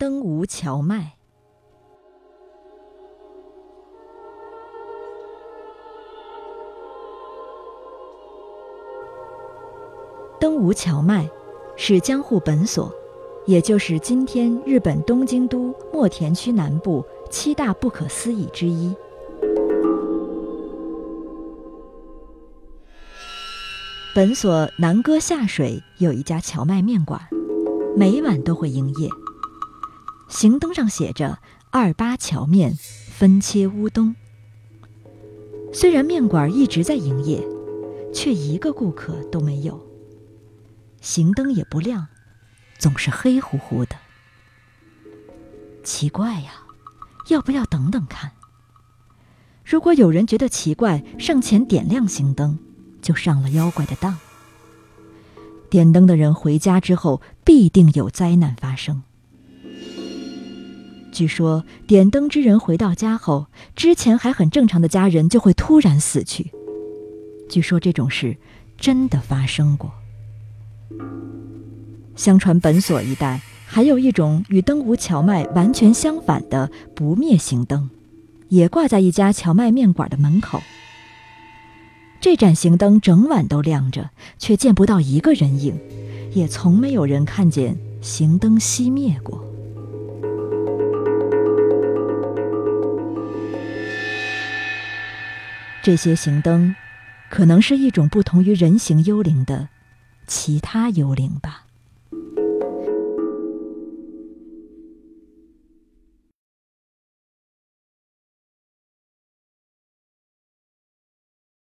登吴荞麦。登吴荞麦是江户本所，也就是今天日本东京都墨田区南部七大不可思议之一。本所南歌下水有一家荞麦面馆，每晚都会营业。行灯上写着“二八荞面，分切乌冬”。虽然面馆一直在营业，却一个顾客都没有。行灯也不亮，总是黑乎乎的。奇怪呀，要不要等等看？如果有人觉得奇怪，上前点亮行灯。就上了妖怪的当。点灯的人回家之后，必定有灾难发生。据说，点灯之人回到家后，之前还很正常的家人就会突然死去。据说这种事真的发生过。相传本所一带还有一种与灯无荞麦完全相反的不灭行灯，也挂在一家荞麦面馆的门口。这盏行灯整晚都亮着，却见不到一个人影，也从没有人看见行灯熄灭过。这些行灯，可能是一种不同于人形幽灵的其他幽灵吧。